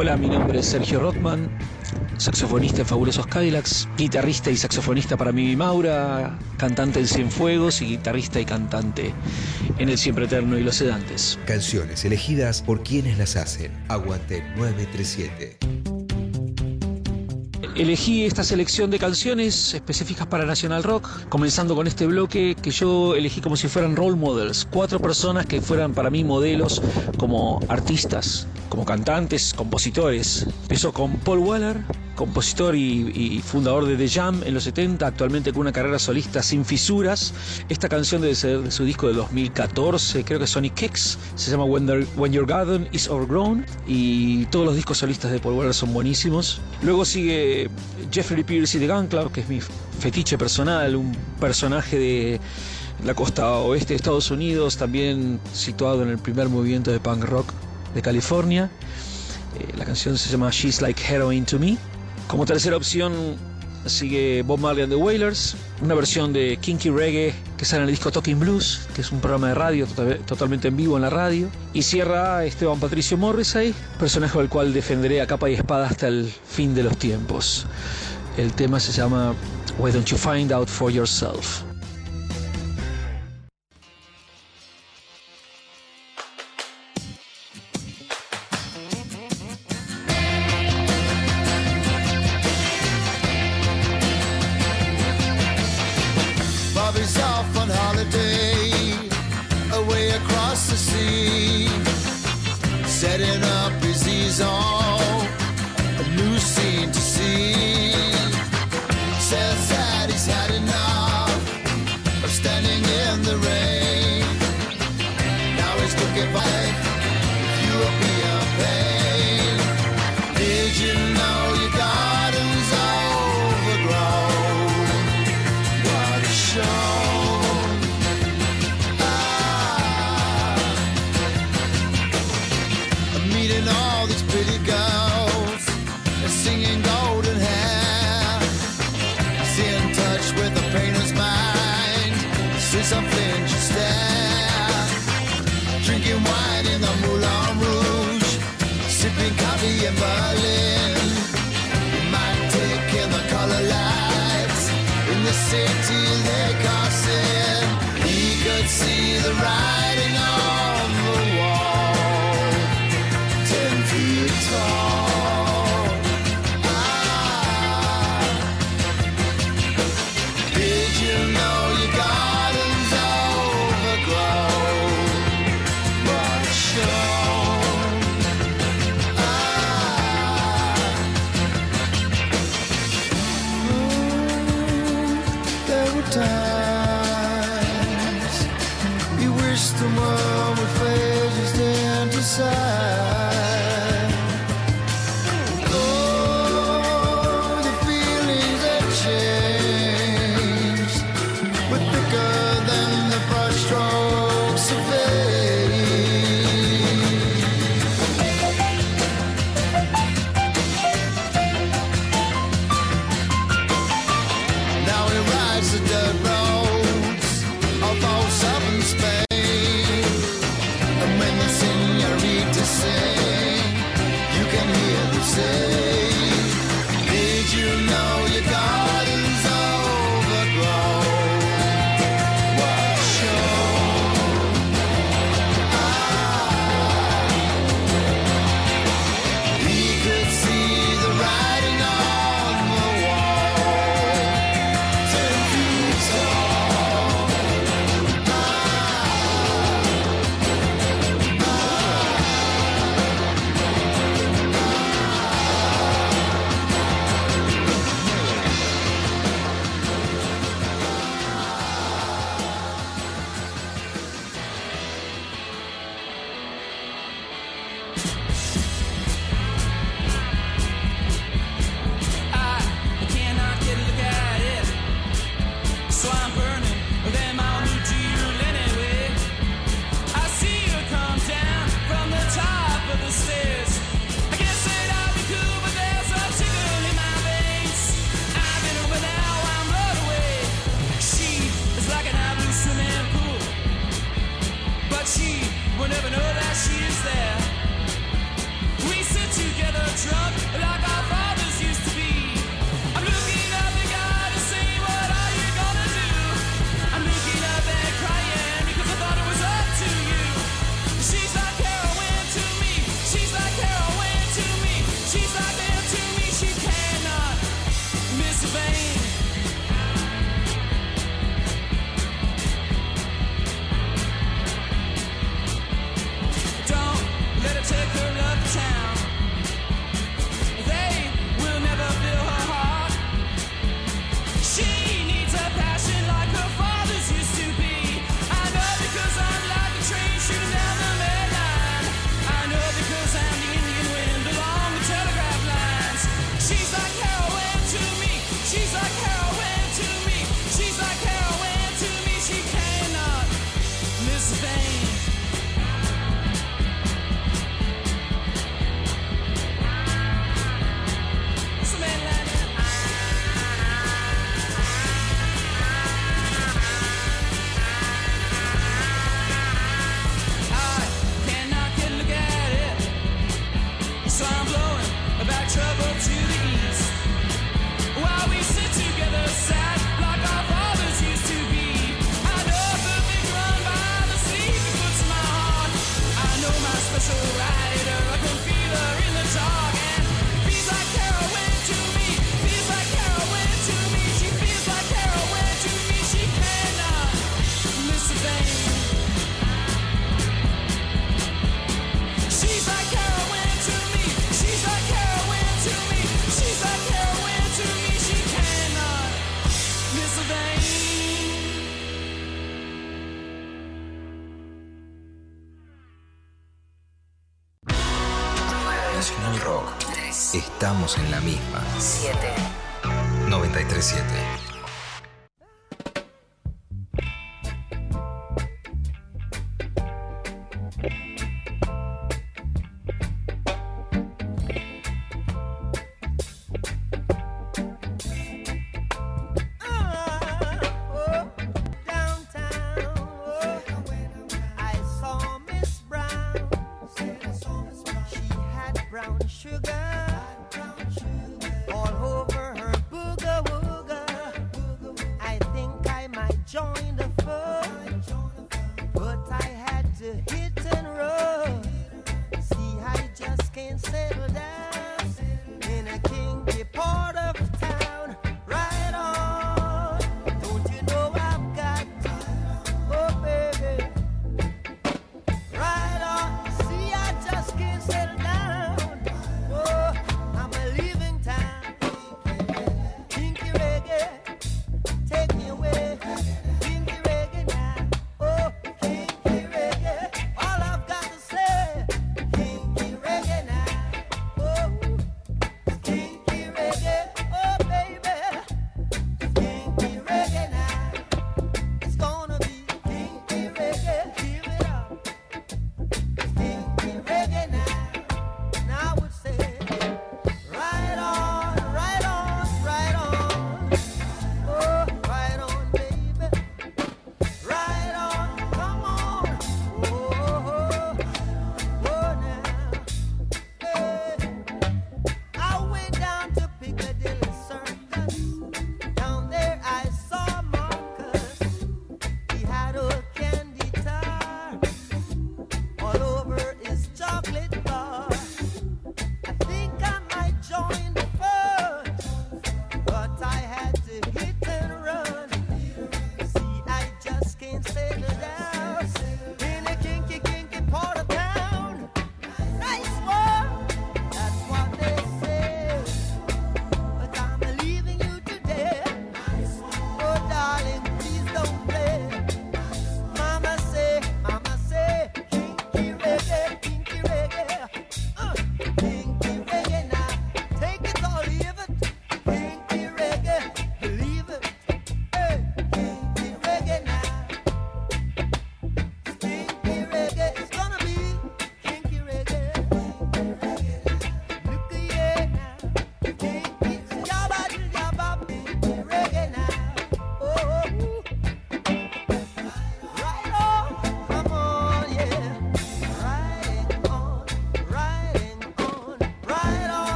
Hola, mi nombre es Sergio Rothman, saxofonista en Fabulosos Cadillacs, guitarrista y saxofonista para Mimi Maura, cantante en Cienfuegos y guitarrista y cantante en El Siempre Eterno y Los Sedantes. Canciones elegidas por quienes las hacen. Aguante 937. Elegí esta selección de canciones específicas para National Rock, comenzando con este bloque que yo elegí como si fueran role models, cuatro personas que fueran para mí modelos como artistas, como cantantes, compositores. Empezó con Paul Weller, compositor y, fundador de The Jam en los 70, actualmente con una carrera solista sin fisuras. Esta canción debe ser de su disco de 2014, creo que Sonic Kicks, se llama When, Your Garden is Overgrown y todos los discos solistas de Paul Weller son buenísimos. Luego sigue Jeffrey Pierce y The Gun Club, que es mi fetiche personal, un personaje de la costa oeste de Estados Unidos, también situado en el primer movimiento de punk rock de California. Eh, la canción se llama She's Like Heroin to Me. Como tercera opción sigue Bob Marley and the Wailers, una versión de Kinky Reggae que sale en el disco Talking Blues, que es un programa de radio tota-, totalmente en vivo en la radio. Y cierra Esteban Patricio Morrissey, personaje al cual defenderé a capa y espada hasta el fin de los tiempos. El tema se llama Why Don't You Find Out For Yourself.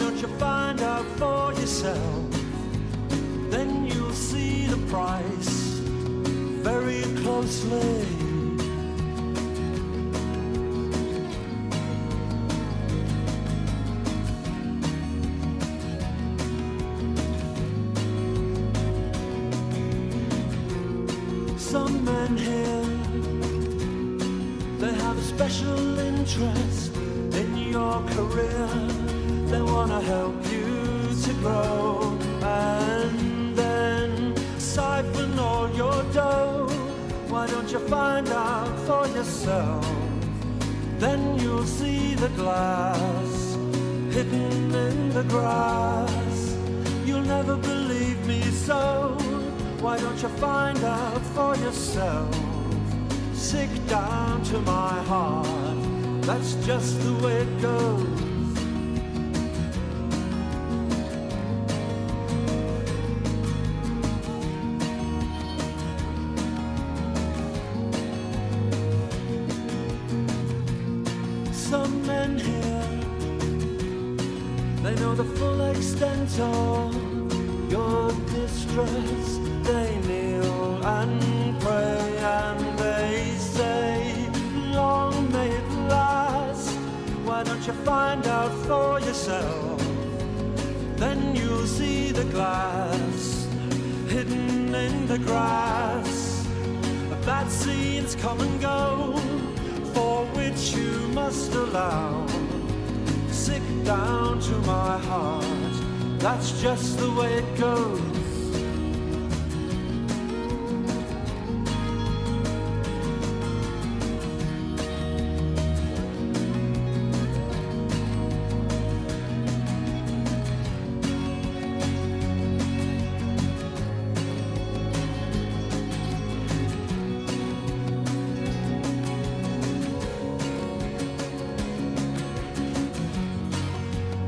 Don't you find out for yourself? Then you'll see the price very closely. Some men here, they have a special interest in your career. They wanna help you to grow and then siphon all your dough. Why don't you find out for yourself? Then you'll see the glass hidden in the grass. You'll never believe me so. Why don't you find out for yourself? Sick down to my heart that's just the way it goes.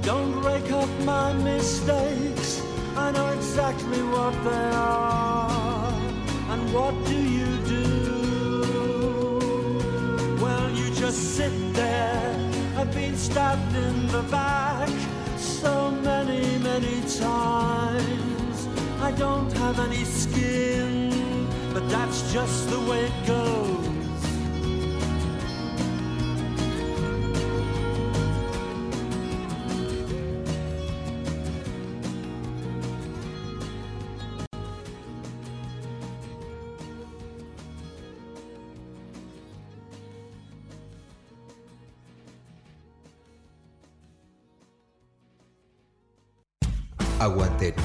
Don't rake up my mistakes. I know exactly what they are. And what do you do? Well, you just sit there. I've been stabbed in the back so many, many times. I don't have any skin, but that's just the way it goes.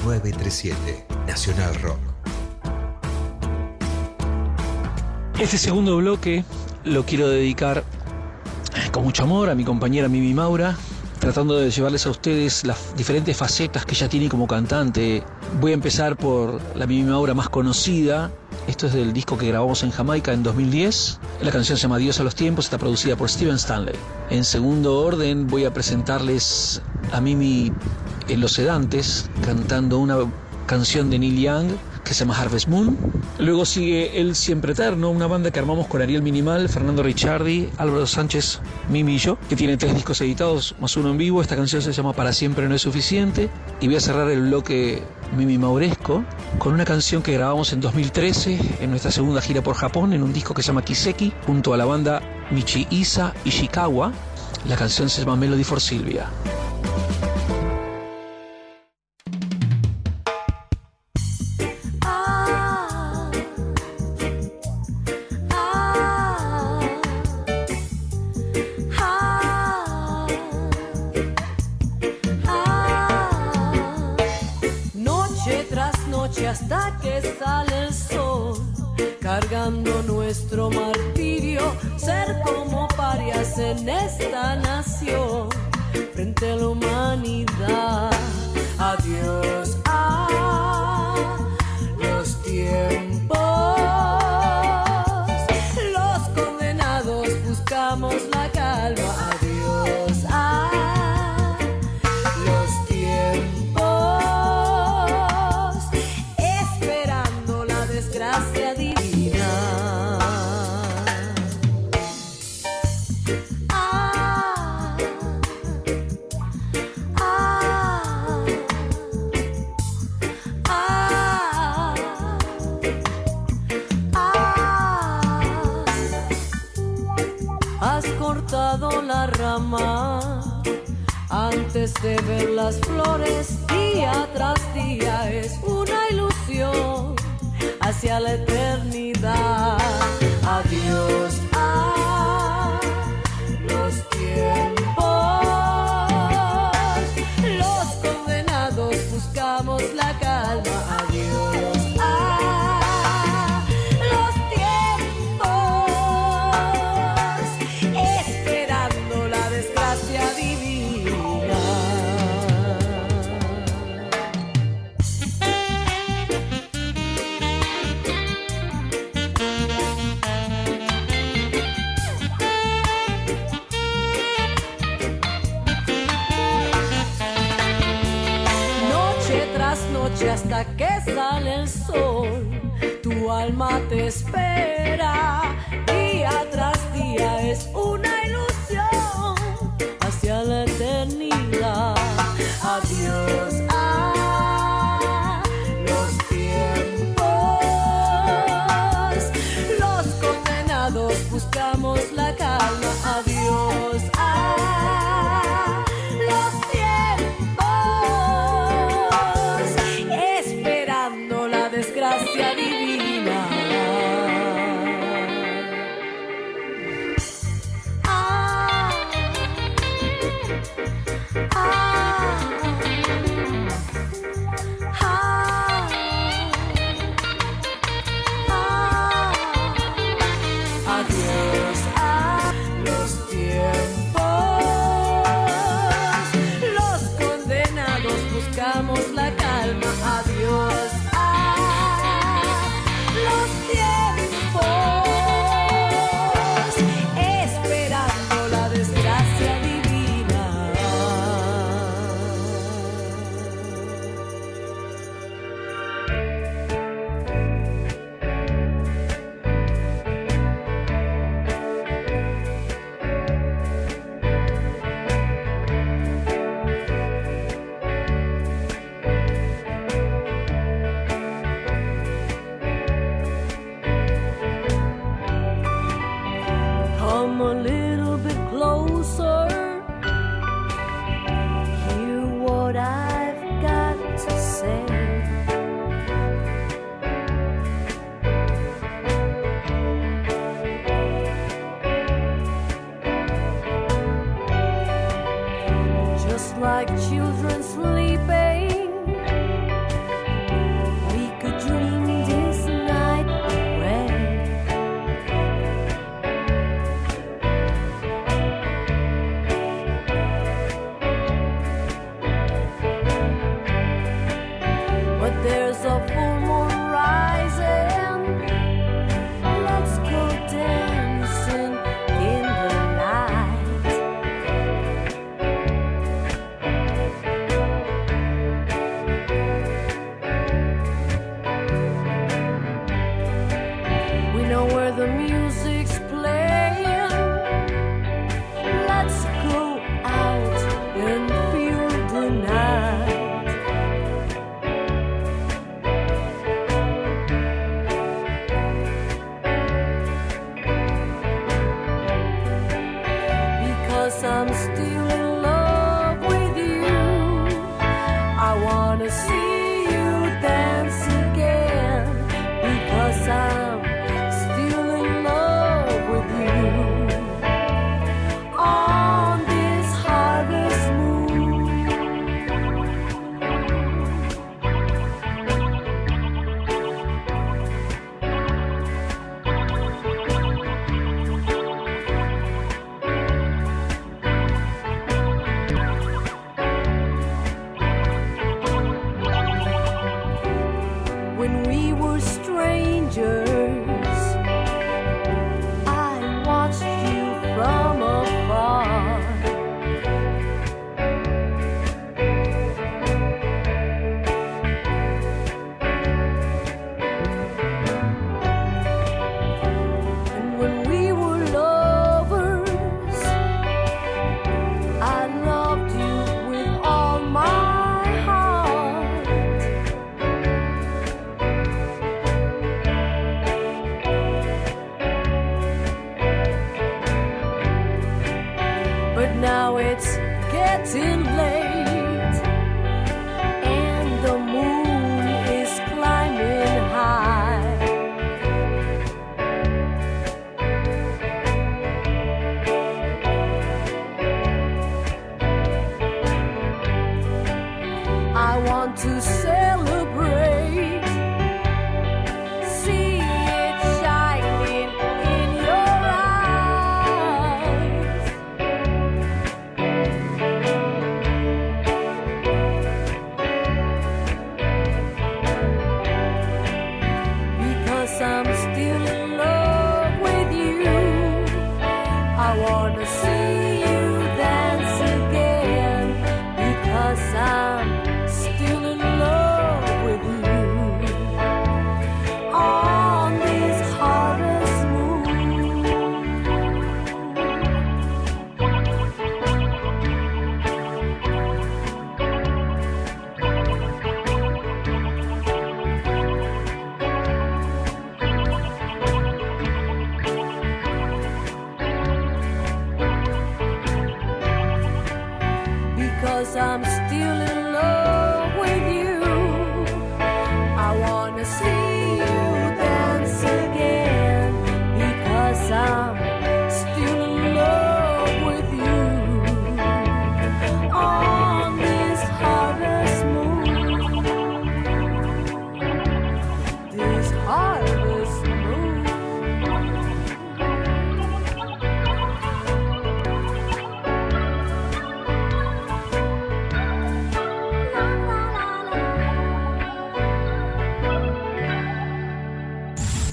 937 Nacional Rock. Este segundo bloque lo quiero dedicar con mucho amor a mi compañera Mimi Maura, tratando de llevarles a ustedes las diferentes facetas que ella tiene como cantante. Voy a empezar por la Mimi Maura más conocida. Esto es del disco que grabamos en Jamaica en 2010. La canción se llama Dios a los tiempos, está producida por Steven Stanley. En segundo orden voy a presentarles a Mimi en Los Sedantes, cantando una canción de Neil Young que se llama Harvest Moon. Luego sigue El Siempre Eterno, una banda que armamos con Ariel Minimal, Fernando Ricciardi, Álvaro Sánchez, Mimi y yo, que tiene tres discos editados más uno en vivo. Esta canción se llama Para Siempre No es Suficiente. Y voy a cerrar el bloque Mimi Mauresco con una canción que grabamos en 2013 en nuestra segunda gira por Japón, en un disco que se llama Kiseki, junto a la banda Michi Isa Ishikawa. La canción se llama Melody for Silvia. Hasta que sale el sol, tu alma te espera. Día tras día es una like children's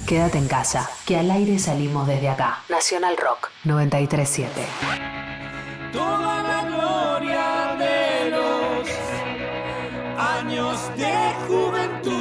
Quédate en casa, que al aire salimos desde acá. Nacional Rock 937. Toda la gloria de los años de juventud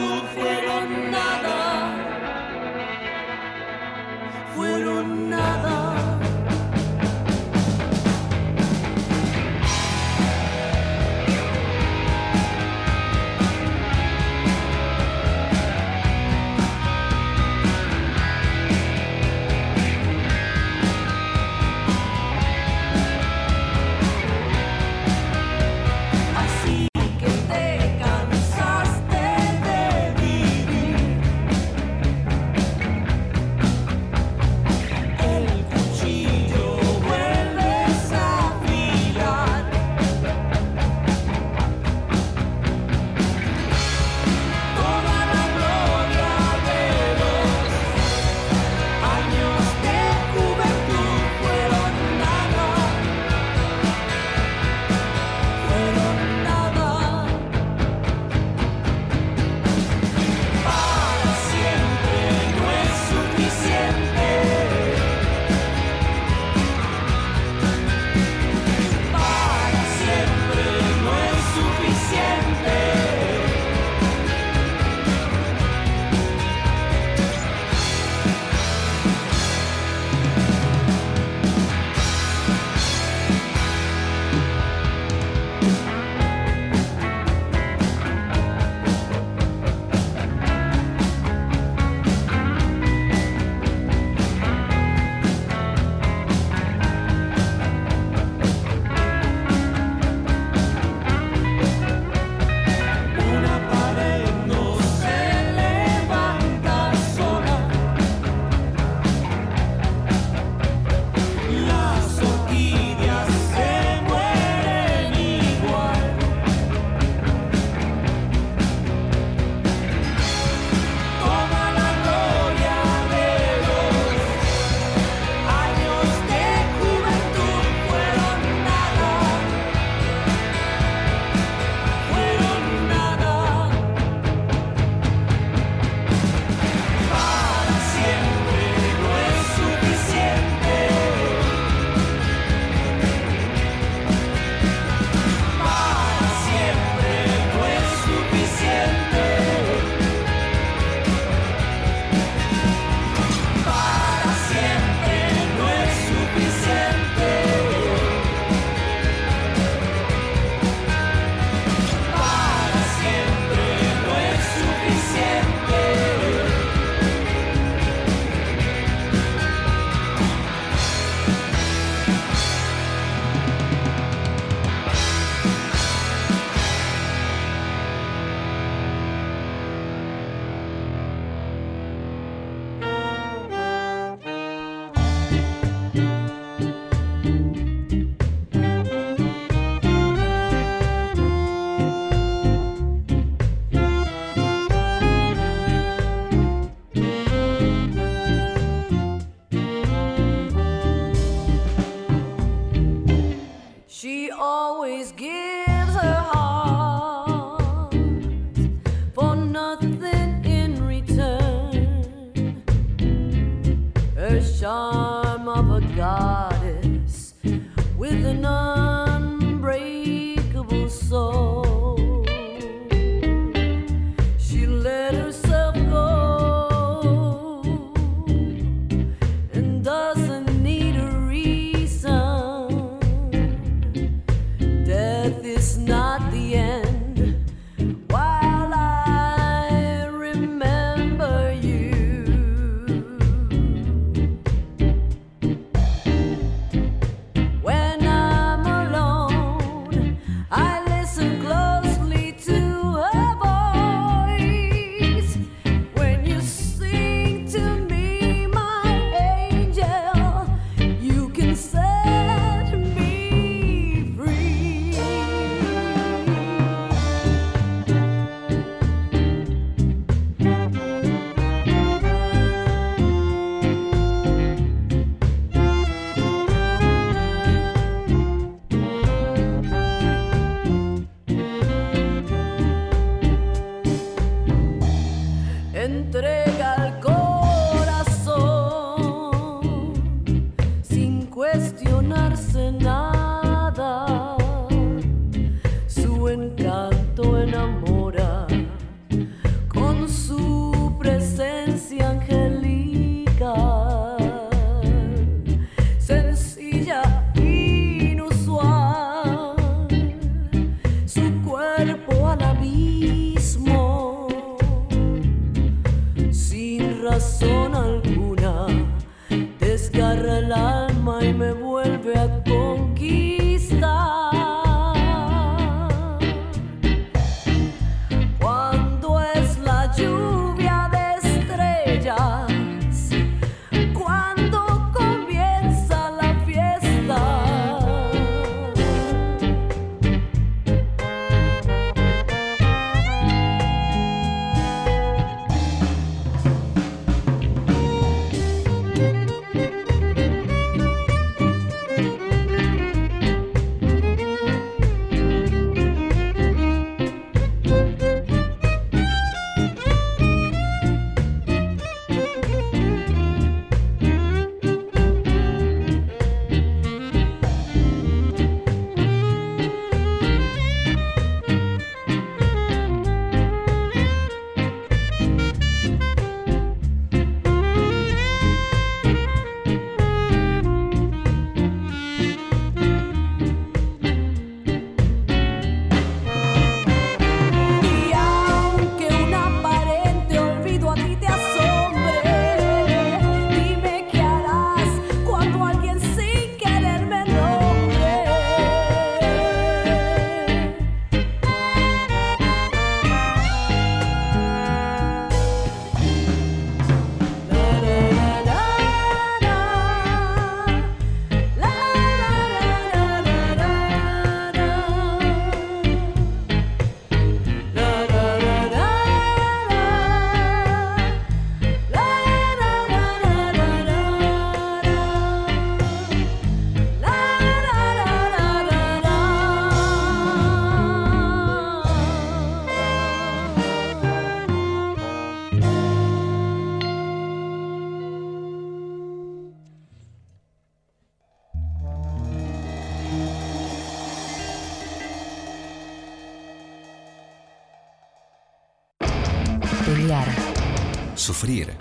Sufrir.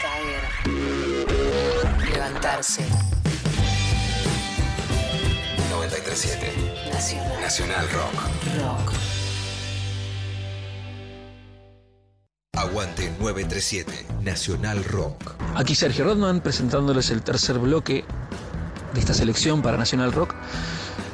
caer, levantarse. 937 Nacional Nacional Rock. Rock. Aguante 937 Nacional Rock. Aquí Sergio Rodman presentándoles el tercer bloque de esta selección para Nacional Rock.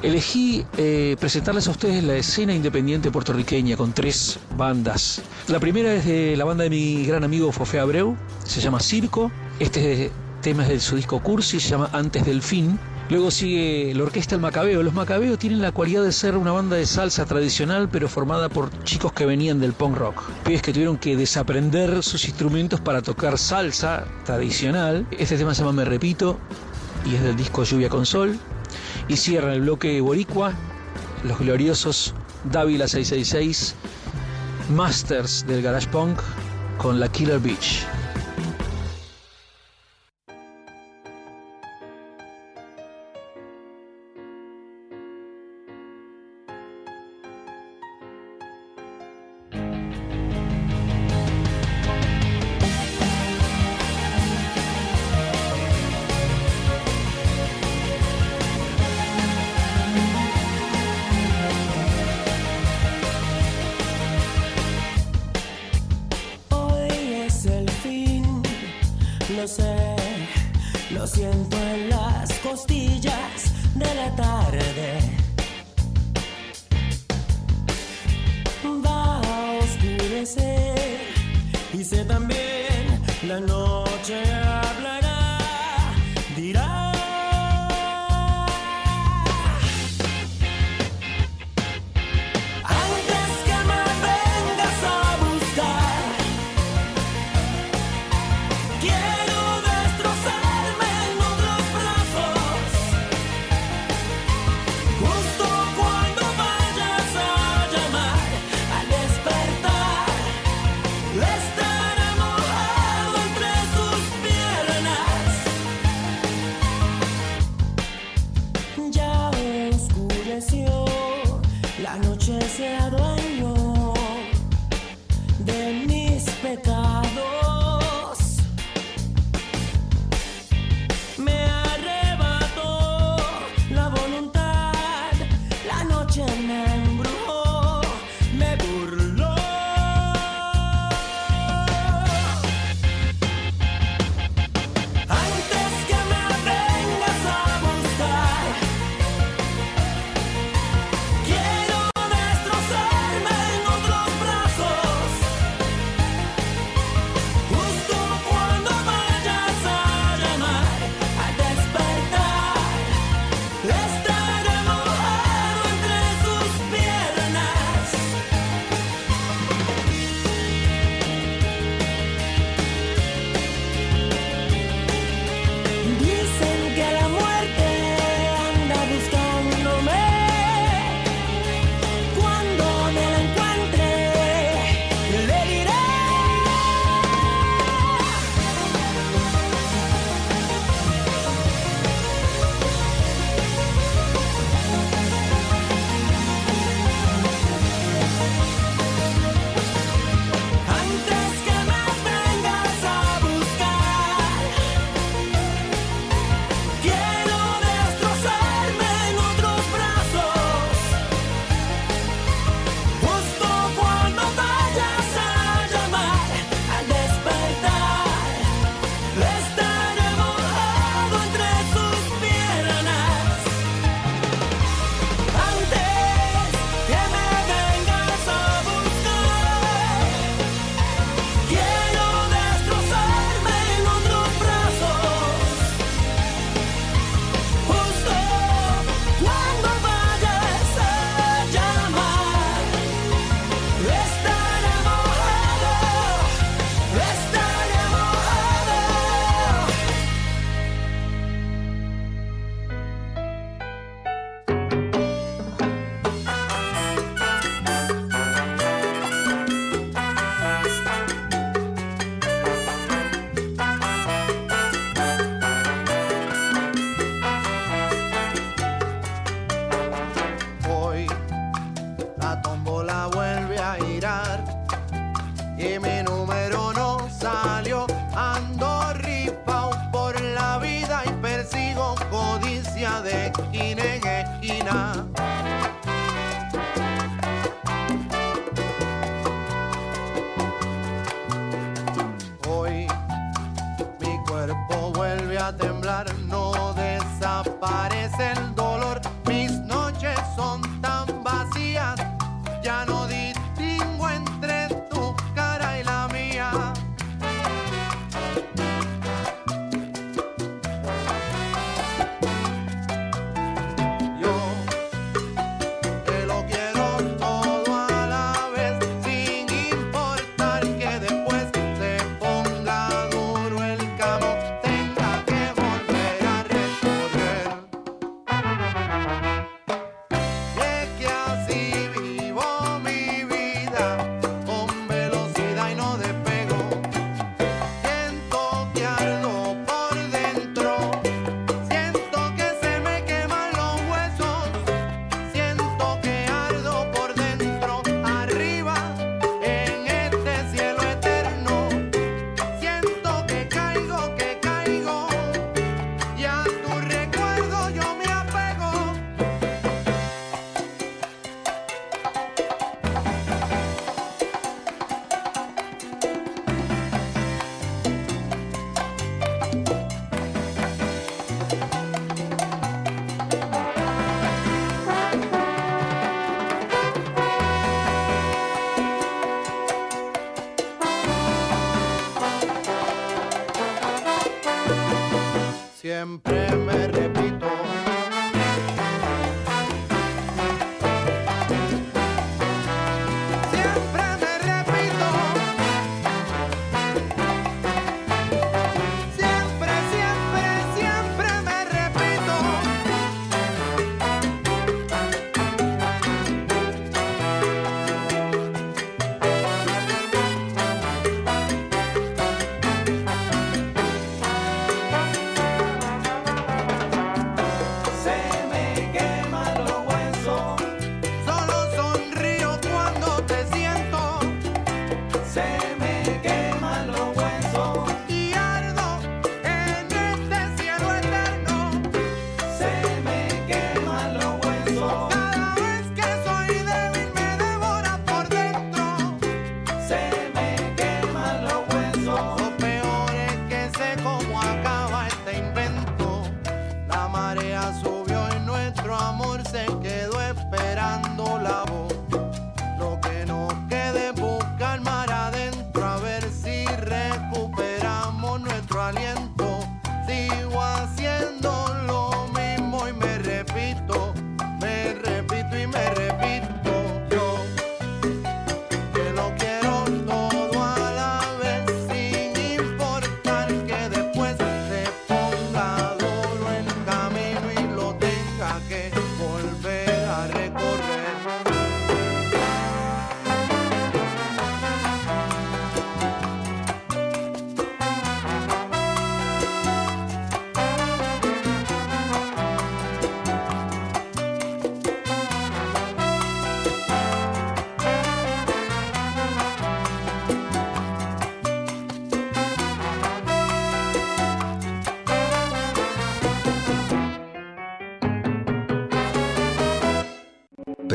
Elegí eh, presentarles a ustedes la escena independiente puertorriqueña con tres bandas. La primera es de la banda de mi gran amigo Fofé Abreu, se llama Circo. Este tema es de su disco Cursi, se llama Antes del Fin. Luego sigue la orquesta El Macabeo. Los Macabeo tienen la cualidad de ser una banda de salsa tradicional, pero formada por chicos que venían del punk rock. Pibes que tuvieron que desaprender sus instrumentos para tocar salsa tradicional. Este tema se llama Me Repito y es del disco Lluvia con Sol. Y cierra el bloque Boricua, los gloriosos Dávila 666, Masters del Garage Punk con la Killer Beach.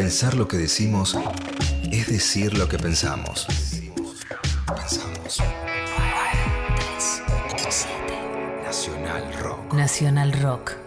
Pensar lo que decimos es decir lo que pensamos. Pensamos. Nacional Rock.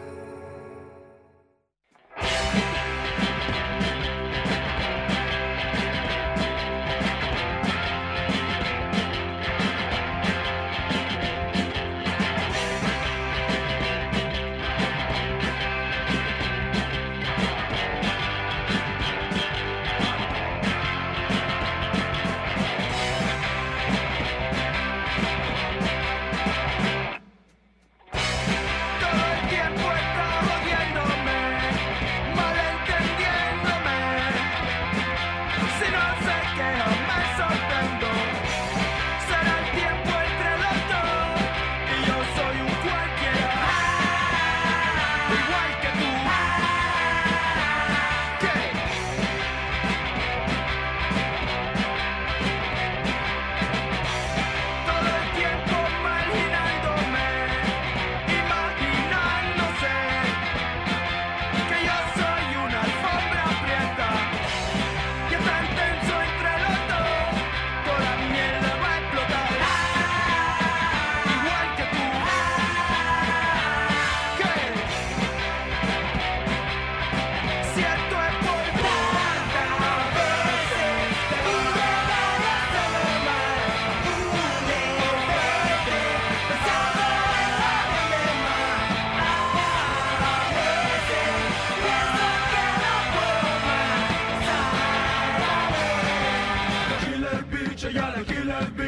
has been.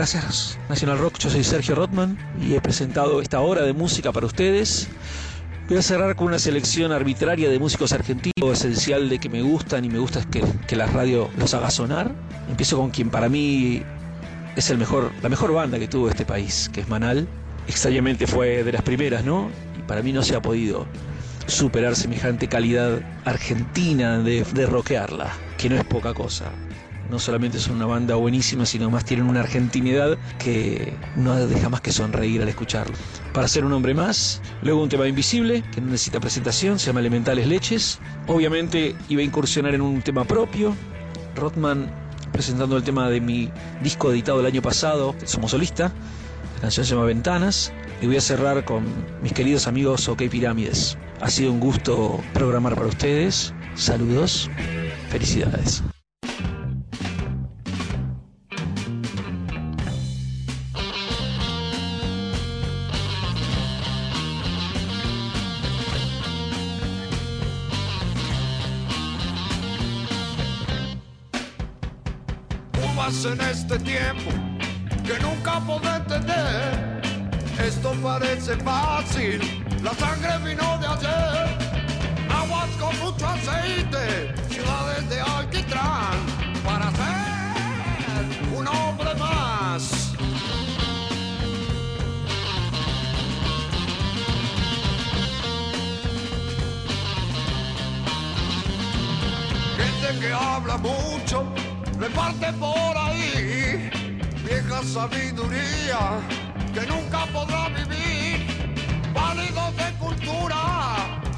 Gracias National Rock. Yo soy Sergio Rotman y he presentado esta hora de música para ustedes. Voy a cerrar con una selección arbitraria de músicos argentinos, esencial de que me gustan y me gusta es que, que la radio los haga sonar. Empiezo con quien para mí es el mejor, la mejor banda que tuvo este país, que es Manal. Extrañamente fue de las primeras, ¿no? Y para mí no se ha podido superar semejante calidad argentina de, de rockearla, que no es poca cosa. No solamente son una banda buenísima, sino más tienen una argentinidad que no deja más que sonreír al escucharlo. Para ser un hombre más, luego un tema invisible, que no necesita presentación, se llama Elementales Leches. Obviamente iba a incursionar en un tema propio. Rothman presentando el tema de mi disco editado el año pasado, Somos Solista. La canción se llama Ventanas. Y voy a cerrar con mis queridos amigos OK Pirámides. Ha sido un gusto programar para ustedes. Saludos. Felicidades. Este tiempo que nunca podré entender. Esto parece fácil, la sangre vino de ayer. Aguas con mucho aceite, ciudades de alquitrán, para ser un hombre más. Gente que habla mucho, reparte por ahí vieja sabiduría que nunca podrá vivir. Válidos de cultura,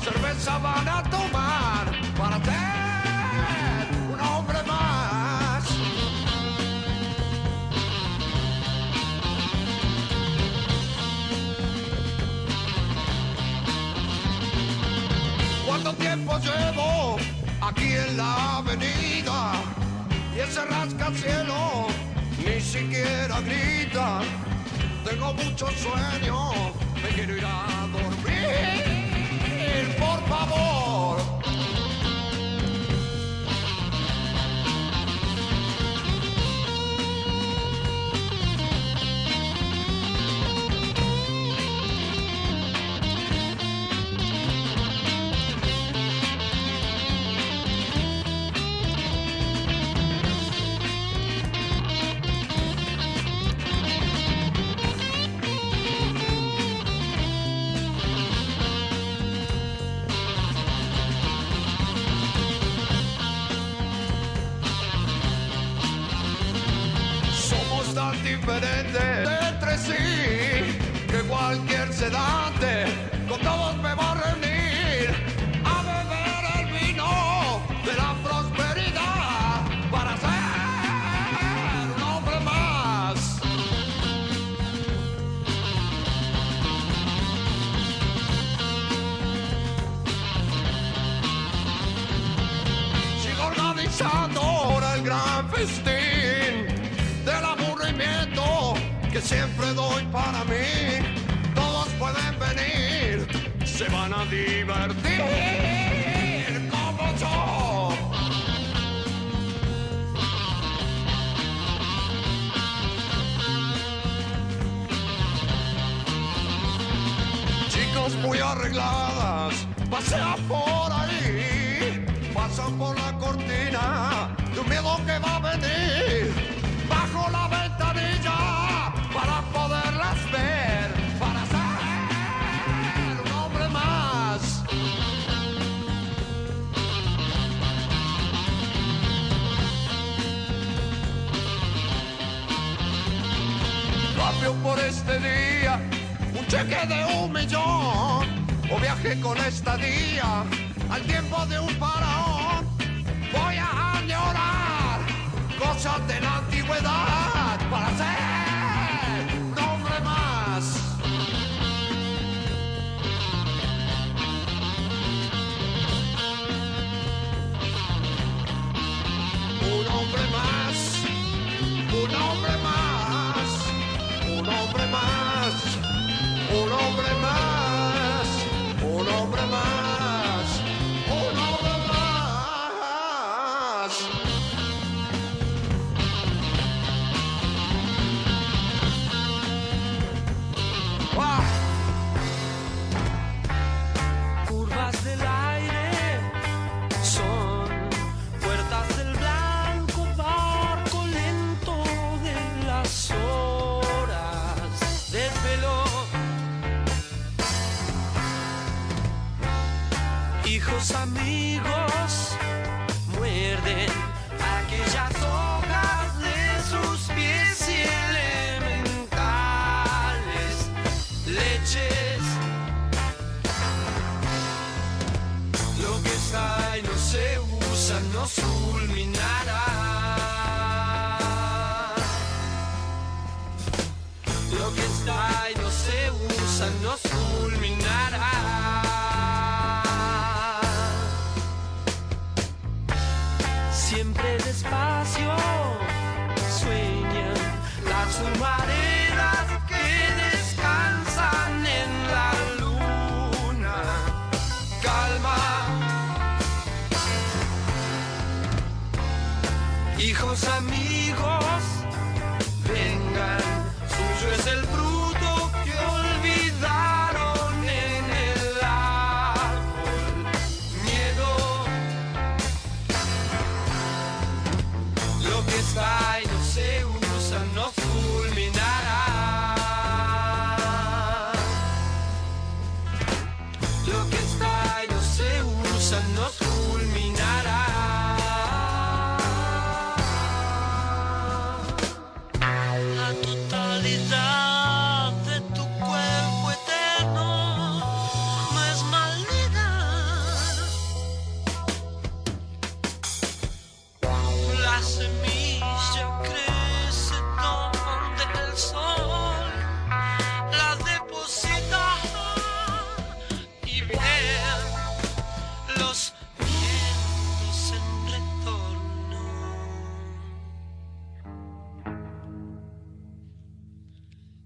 cerveza van a tomar para ser un hombre más. ¿Cuánto tiempo llevo aquí en la avenida? Y ese rascacielo ni siquiera grita. Tengo mucho sueño, me quiero ir a dormir, por favor. Que siempre doy para mí. Todos pueden venir, se van a divertir como yo. Chicos muy arregladas, pasean por ahí, pasan por la cortina un miedo que va a venir. Cheque de un millón o viaje con estadía al tiempo de un faraón. Voy a añorar cosas de la antigüedad para ser Hijos amigos muerden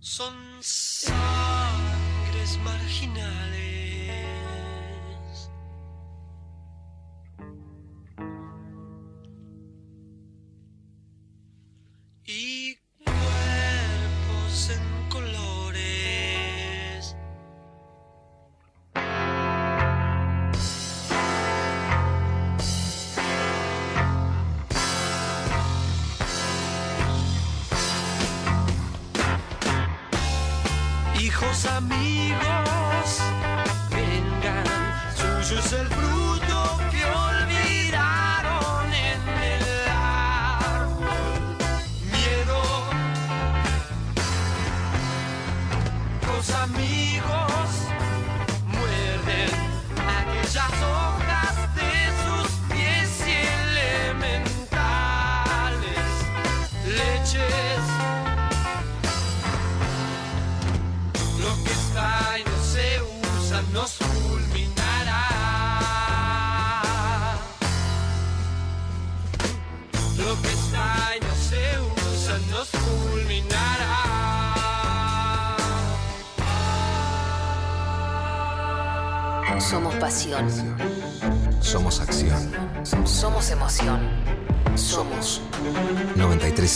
son sangres marginales.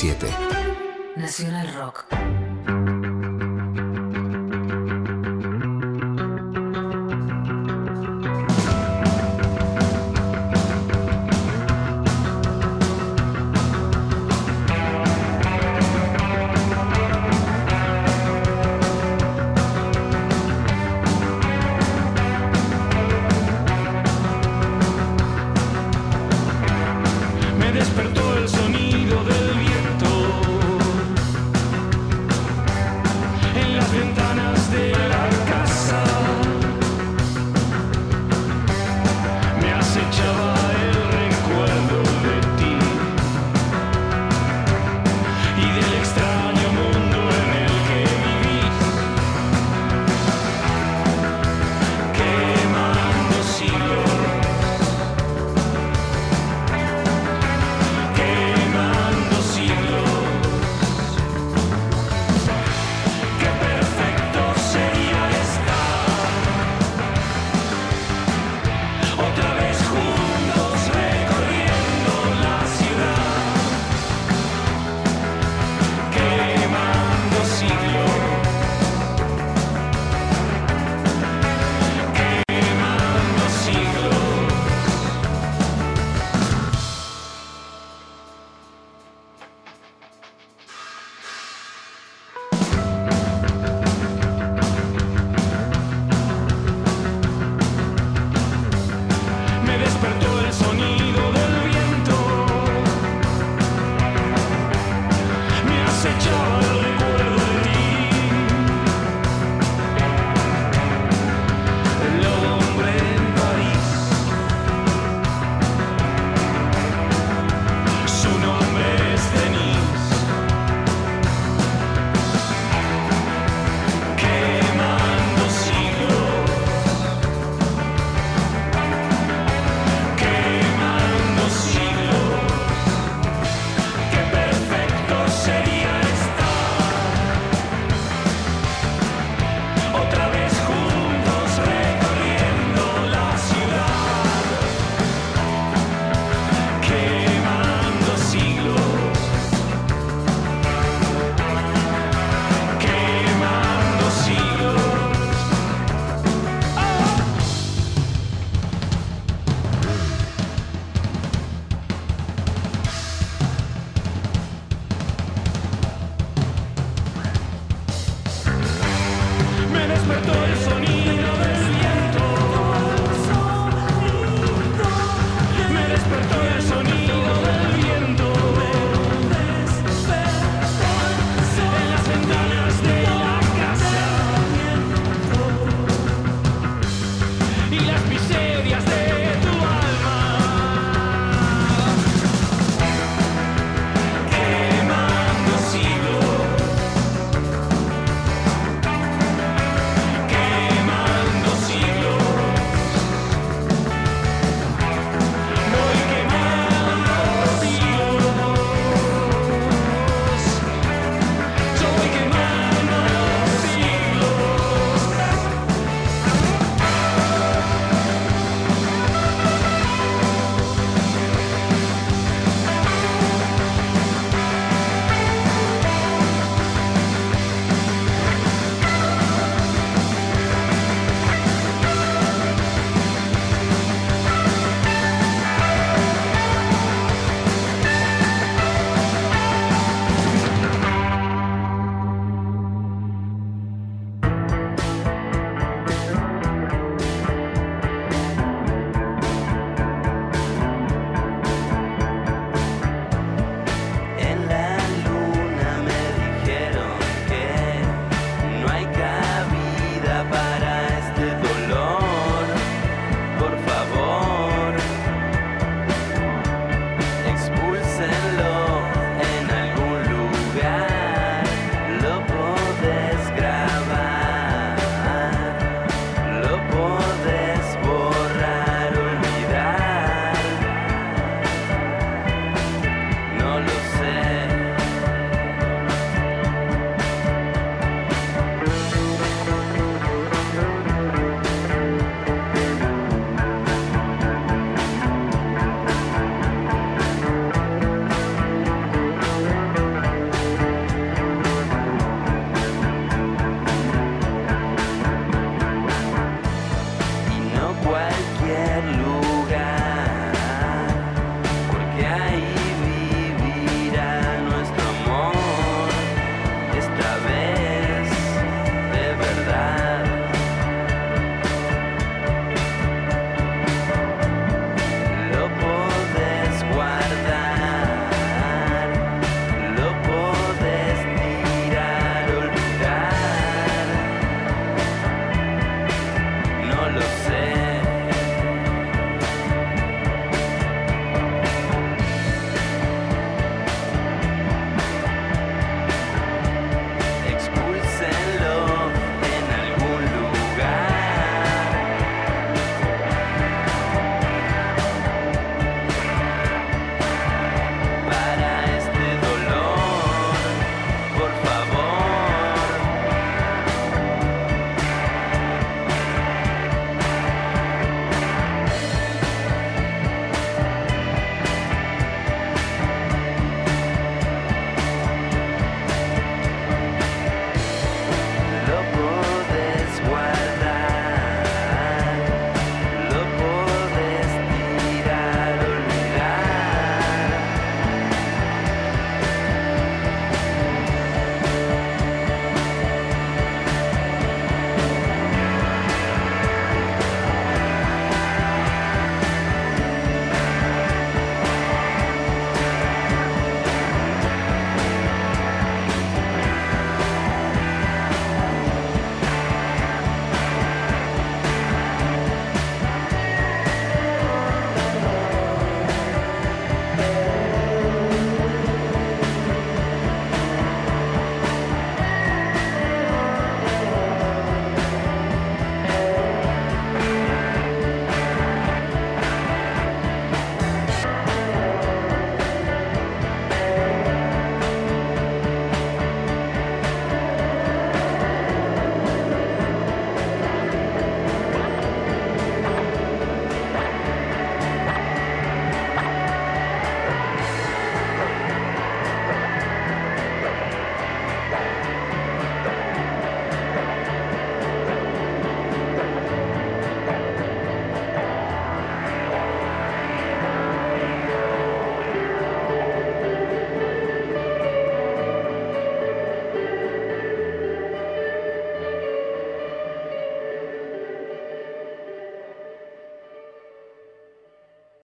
937. Nacional Rock.